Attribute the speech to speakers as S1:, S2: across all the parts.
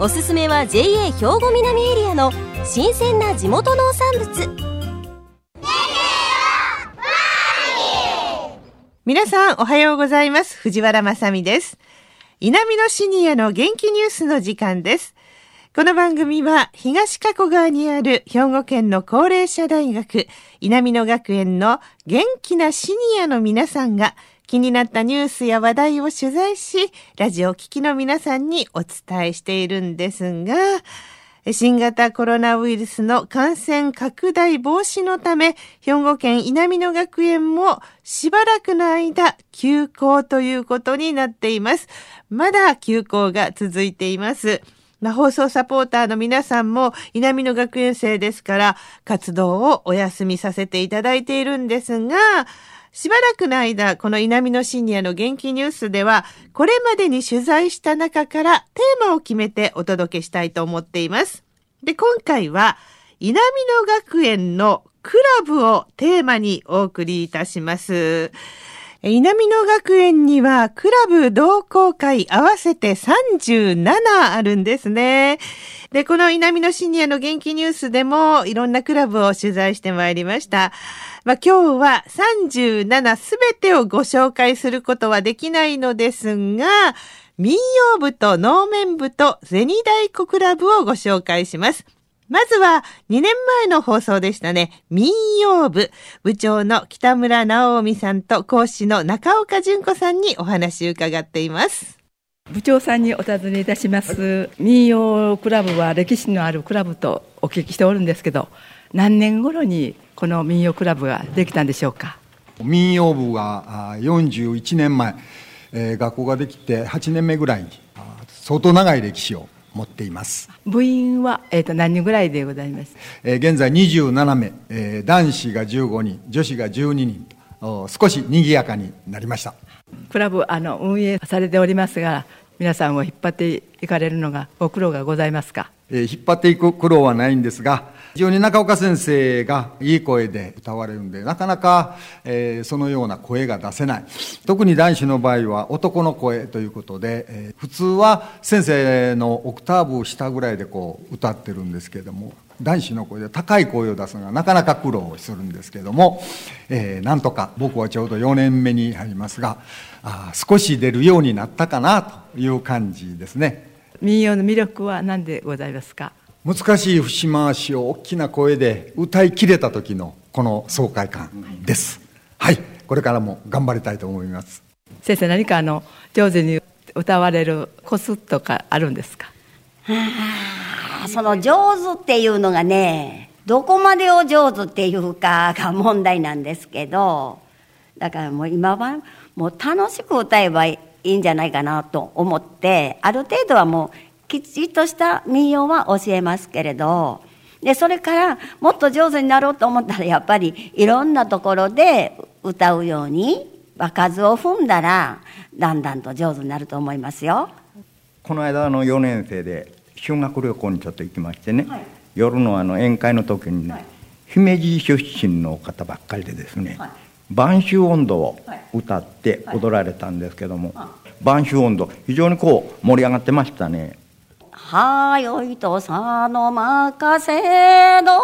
S1: おすすめは JA 兵庫南エリアの新鮮な地元農産物。
S2: 皆さんおはようございます。藤原まさです。南のシニアの元気ニュースの時間です。この番組は東加古川にある兵庫県の高齢者大学南野学園の元気なシニアの皆さんが気になったニュースや話題を取材し、ラジオ聴きの皆さんにお伝えしているんですが、新型コロナウイルスの感染拡大防止のため、兵庫県稲美野学園もしばらくの間休校ということになっています。まだ休校が続いています。まあ、放送サポーターの皆さんも稲美野学園生ですから活動をお休みさせていただいているんですが、しばらくの間、この稲美野シニアの元気ニュースでは、これまでに取材した中からテーマを決めてお届けしたいと思っています。で、今回は、稲美野学園のクラブをテーマにお送りいたします。稲美野学園にはクラブ同好会合わせて37あるんですね。で、この稲美野シニアの元気ニュースでもいろんなクラブを取材してまいりました。まあ、今日は37すべてをご紹介することはできないのですが、民謡部と能面部と銭太鼓クラブをご紹介します。まずは2年前の放送でしたね。民謡部部長の北村直美さんと講師の中岡純子さんにお話を伺っています。
S3: 部長さんにお尋ねいたします。民謡クラブは歴史のあるクラブとお聞きしておるんですけど、何年頃にこの民謡クラブができたんでしょうか？
S4: 民謡部は41年前、えー、学校ができて8年目ぐらいに相当長い歴史を持っています。
S3: 部員は、えー、と何人ぐらいでございます、
S4: えー、現在27名、えー、男子が15人女子が12人少し賑やかになりました。
S3: クラブあの運営されておりますが皆さんを引っ張っていかれるのがご苦労がございますか、
S4: えー、引っ張っていく苦労はないんですが非常に中岡先生がいい声で歌われるんでなかなか、えー、そのような声が出せない。特に男子の場合は男の声ということで、えー、普通は先生のオクターブ下ぐらいでこう歌ってるんですけども男子の声で高い声を出すのがなかなか苦労するんですけども、えー、なんとか僕はちょうど4年目に入りますがあ少し出るようになったかなという感じですね。
S3: 民謡の魅力は何でございますか？
S4: 難しい節回しを大きな声で歌いきれた時のこの爽快感です。はい、これからも頑張りたいと思います。
S3: 先生何かあの上手に歌われるコツとかあるんですか？
S5: その上手っていうのがね、どこまでを上手っていうかが問題なんですけど、だからもう今はもう楽しく歌えばいいんじゃないかなと思って、ある程度はもうきちっとした民謡は教えますけれど、で、それからもっと上手になろうと思ったら、やっぱりいろんなところで歌うように、数を踏んだら、だんだんと上手になると思いますよ。
S6: この間の4年生で修学旅行にちょっと行きましてね、はい、夜のあの宴会の時にね、はい、姫路出身の方ばっかりでですね、はい、晩秋音頭を歌って踊られたんですけども、晩秋音頭非常にこう盛り上がってましたね。
S5: はよいとさの任せの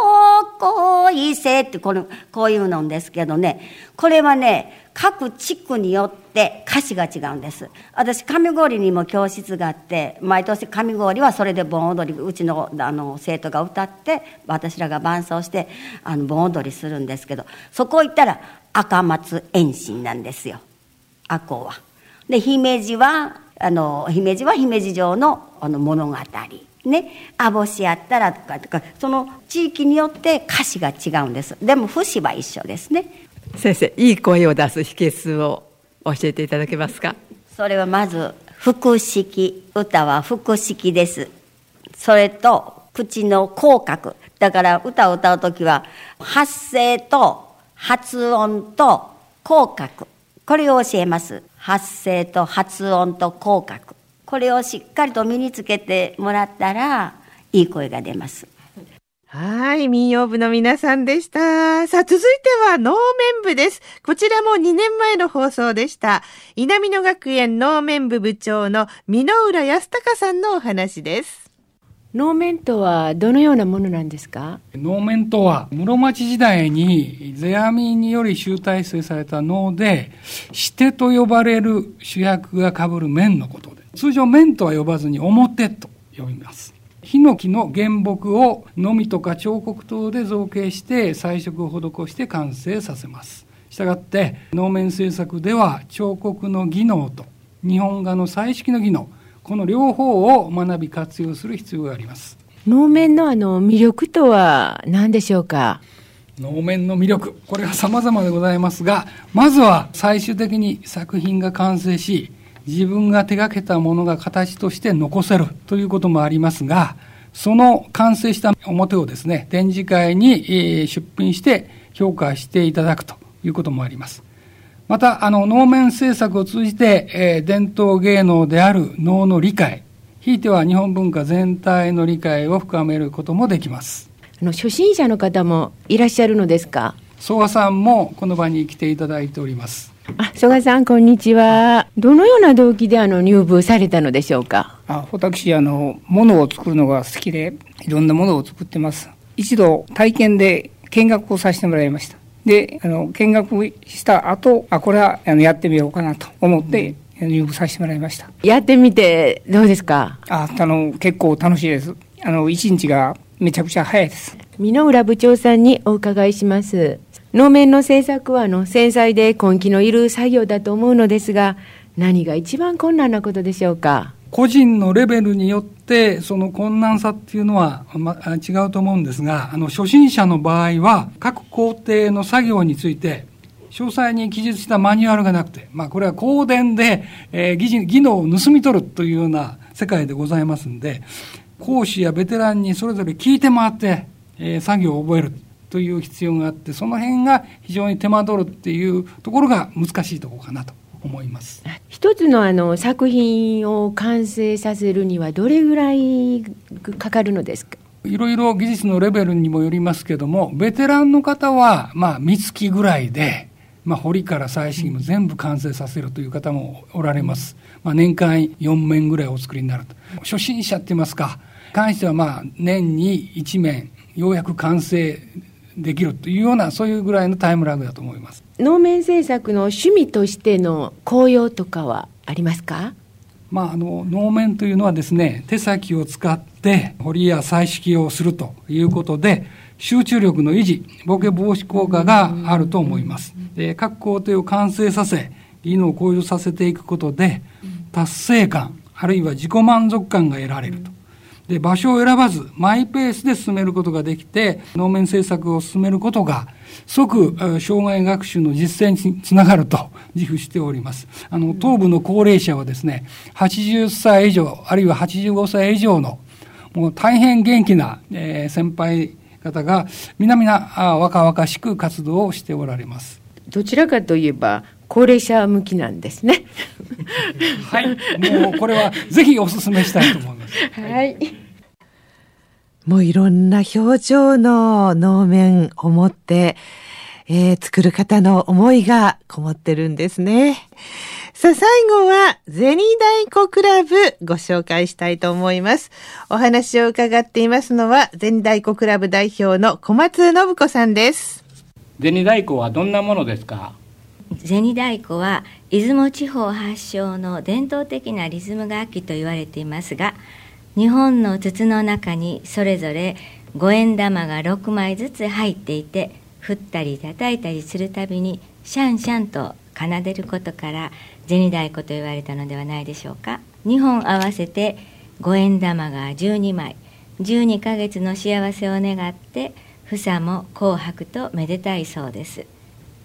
S5: 恋せってこのこういうのんですけどね。これはね各地区によって歌詞が違うんです。私上郡にも教室があって毎年上郡はそれで盆踊りうちのあの生徒が歌って私らが伴奏してあの盆踊りするんですけどそこ行ったら赤松遠心なんですよ。赤穂は。で姫路はあの姫路は姫路城のあの物語ね網干やったらとかとかその地域によって歌詞が違うんですでも節は一緒ですね
S3: 先生いい声を出す秘訣を教えていただけますか？
S5: それはまず腹式歌は腹式ですそれと口の口角。だから歌を歌うときは発声と発音と口角。これを教えます。発声と発音と口角。これをしっかりと身につけてもらったらいい声が出ます。
S2: はい、民謡部の皆さんでした。さあ、続いては能面部です。こちらも2年前の放送でした。稲美野学園能面部部長の箕浦康隆さんのお話です。
S7: 能面とはどのようなものなんですか？
S8: 能面とは室町時代に世阿弥により集大成された能でシテと呼ばれる主役が被る面のことで通常面とは呼ばずに表と呼びます。ヒノキの原木をのみとか彫刻等で造形して彩色を施して完成させます。したがって能面制作では彫刻の技能と日本画の彩色の技能この両方を学び活用する必要があります。
S7: 能面のあの魅力とは何でしょうか？
S8: 能面の魅力。これは様々でございますがまずは最終的に作品が完成し自分が手がけたものが形として残せるということもありますがその完成した表をですね展示会に出品して評価していただくということもありますまた、あの、能面制作を通じて、えー、伝統芸能である能の理解、ひいては日本文化全体の理解を深めることもできます。
S7: あの、初心者の方もいらっしゃるのですか？
S8: 曽我さんもこの場に来ていただいております。
S7: あ、曽我さん、こんにちは。どのような動機であの入部されたのでしょうか？
S9: あ私、あの、ものを作るのが好きで、いろんなものを作ってます。一度体験で見学をさせてもらいました。で、あの、見学した後、あ、これはあのやってみようかなと思って、入部させてもらいました。
S7: やってみてどうですか？
S9: あ、あの、結構楽しいです。あの、一日がめちゃくちゃ早いです。
S7: 箕浦部長さんにお伺いします。能面の制作はあの繊細で根気のいる作業だと思うのですが、何が一番困難なことでしょうか？
S8: 個人のレベルによってその困難さっていうのは、ま、違うと思うんですがあの初心者の場合は各工程の作業について詳細に記述したマニュアルがなくて、まあ、これは香典で、えー、技技能を盗み取るというような世界でございますんで講師やベテランにそれぞれ聞いて回って、えー、作業を覚えるという必要があってその辺が非常に手間取るっていうところが難しいところかなと。思います。
S7: 一つのあの作品を完成させるにはどれぐらいかかるのですか？
S8: いろいろ技術のレベルにもよりますけどもベテランの方はまあ三月ぐらいで、まあ、堀から最新も全部完成させるという方もおられます、まあ、年間4面ぐらいお作りになると。初心者って言いますか関してはまあ年に1面ようやく完成できるというようなそういうぐらいのタイムラグだと思います。
S7: 能面制作の趣味としての効用とかはありますか？
S8: まあ、あの能面というのはですね手先を使って彫りや彩色をするということで集中力の維持ボケ防止効果があると思います。で各工程を完成させ技能を向上させていくことで達成感あるいは自己満足感が得られるとで場所を選ばずマイペースで進めることができて能面政策を進めることが即障害学習の実践につながると自負しております。あの東部の高齢者はですね80歳以上あるいは85歳以上のもう大変元気な、えー、先輩方が皆々若々しく活動をしておられます。
S7: どちらかといえば高齢者向きなんですね。
S8: はい、もうこれはぜひお勧めしたいと思います。
S7: はい。
S2: もういろんな表情の能面を持って、えー、作る方の思いがこもってるんですね。さあ、最後は、銭太鼓クラブご紹介したいと思います。お話を伺っていますのは、銭太鼓クラブ代表の小松信子さんです。
S10: 銭太鼓はどんなものですか？
S11: 銭太鼓は出雲地方発祥の伝統的なリズム楽器と言われていますが日本の筒の中にそれぞれ五円玉が6枚ずつ入っていて振ったり叩いたりするたびにシャンシャンと奏でることから銭太鼓と言われたのではないでしょうか。2本合わせて五円玉が12枚。12ヶ月の幸せを願って房も紅白とめでたいそうです。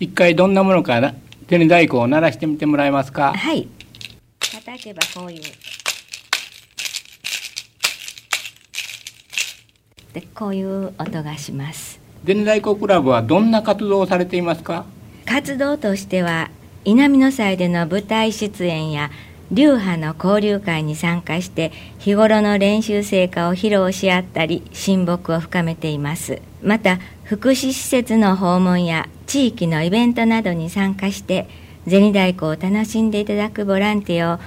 S10: 一回どんなものか銭太鼓を鳴らしてみてもらえますか？
S11: はい。叩けばこういう。でこういう音がします。
S10: 銭太鼓クラブはどんな活動をされていますか？
S11: 活動としては稲美の祭での舞台出演や流派の交流会に参加して日頃の練習成果を披露し合ったり親睦を深めています。また福祉施設の訪問や地域のイベントなどに参加して銭太鼓を楽しんでいただくボランティアを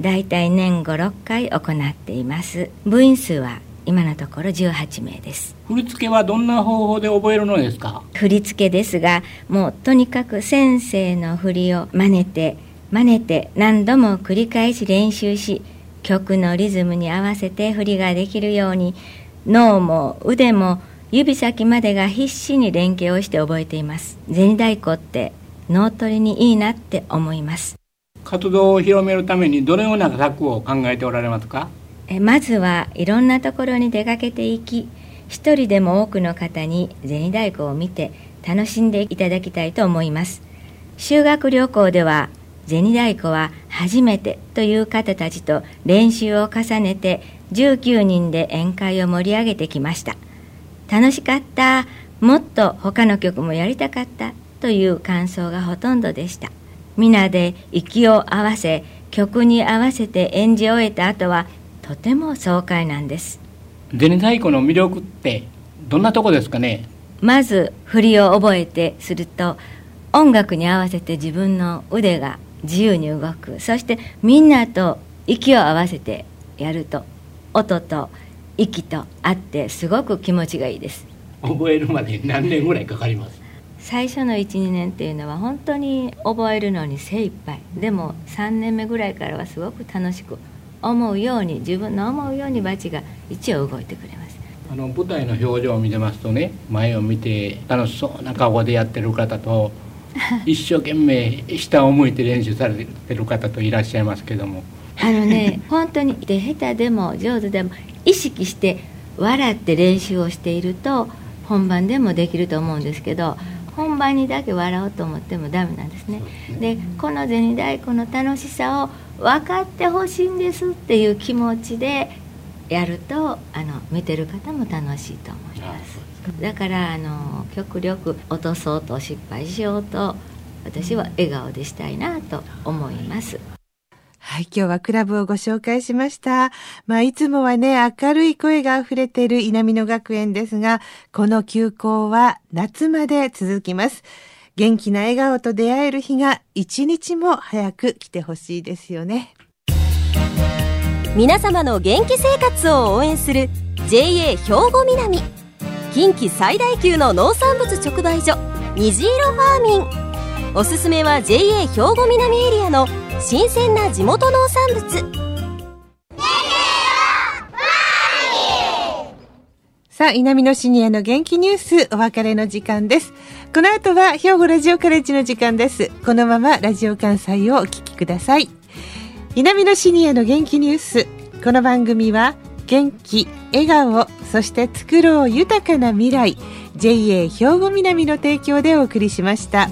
S11: 大体年56回行っています。部員数は今のところ18名です。
S10: 振り付けはどんな方法で覚えるのですか？
S11: 振り付けですがもうとにかく先生の振りを真似て真似て何度も繰り返し練習し曲のリズムに合わせて振りができるように脳も腕も指先までが必死に連携をして覚えています。銭太鼓って脳トレにいいなって思います。
S10: 活動を広めるためにどのような策を考えておられますか？
S11: えまずはいろんなところに出かけていき一人でも多くの方に銭太鼓を見て楽しんでいただきたいと思います。修学旅行では銭太鼓は初めてという方たちと練習を重ねて19人で宴会を盛り上げてきました楽しかった。もっと他の曲もやりたかった。という感想がほとんどでした。皆で息を合わせ曲に合わせて演じ終えた後はとても爽快なんです。
S10: 銭太鼓の魅力ってどんなとこですかね？
S11: まず振りを覚えてすると音楽に合わせて自分の腕が自由に動く。そしてみんなと息を合わせてやると音と息と合ってすごく気持ちがいいです。
S10: 覚えるまで何年ぐらいかかります？
S11: 最初の12年っていうのは本当に覚えるのに精一杯。でも3年目ぐらいからはすごく楽しく思うように自分の思うようにバチが一応動いてくれます。
S10: あの舞台の表情を見てますとね前を見て楽しそうな顔でやってる方と 一生懸命下を向いて練習されてる方といらっしゃいますけども
S11: あのね 本当にで下手でも上手でも意識して笑って練習をしていると本番でもできると思うんですけど本番にだけ笑おうと思ってもダメなんですね。でこの銭太鼓の楽しさを分かってほしいんですっていう気持ちでやるとあの見てる方も楽しいと思います。だからあの極力落とそうと失敗しようと私は笑顔でしたいなと思います
S2: はい、今日はクラブをご紹介しました。まあ、いつもはね、明るい声が溢れている稲美野学園ですが、この休校は夏まで続きます。元気な笑顔と出会える日が一日も早く来てほしいですよね。
S1: 皆様の元気生活を応援する JA 兵庫南近畿最大級の農産物直売所虹色ファーミンおすすめは JA 兵庫南エリアの新鮮な地元農産物
S2: さあ、稲美野シニアの元気ニュース、お別れの時間です。この後は兵庫ラジオカレッジの時間です。このままラジオ関西をお聞きください。稲美野シニアの元気ニュース。この番組は、元気、笑顔、そして作ろう豊かな未来、JA 兵庫南の提供でお送りしました。